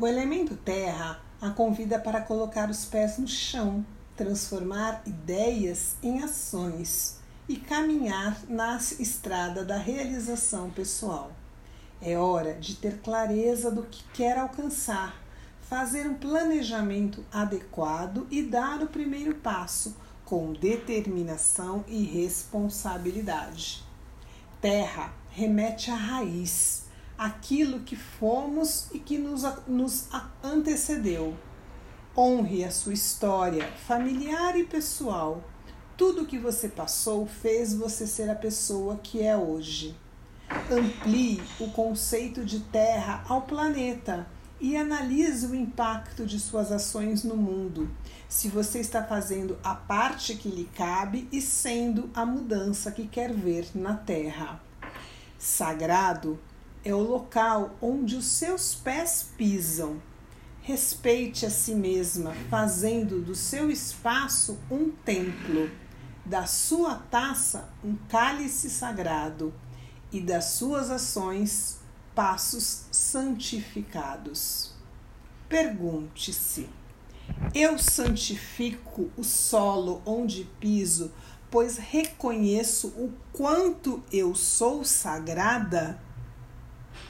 O elemento terra a convida para colocar os pés no chão, transformar ideias em ações e caminhar na estrada da realização pessoal. É hora de ter clareza do que quer alcançar, fazer um planejamento adequado e dar o primeiro passo com determinação e responsabilidade. Terra remete à raiz, aquilo que fomos e que nos, nos antecedeu. Honre a sua história familiar e pessoal. Tudo que você passou fez você ser a pessoa que é hoje. Amplie o conceito de Terra ao planeta e analise o impacto de suas ações no mundo, se você está fazendo a parte que lhe cabe e sendo a mudança que quer ver na Terra. Sagrado é o local onde os seus pés pisam. Respeite a si mesma, fazendo do seu espaço um templo, da sua taça um cálice sagrado e das suas ações passos santificados. Pergunte-se: eu santifico o solo onde piso, pois reconheço o quanto eu sou sagrada?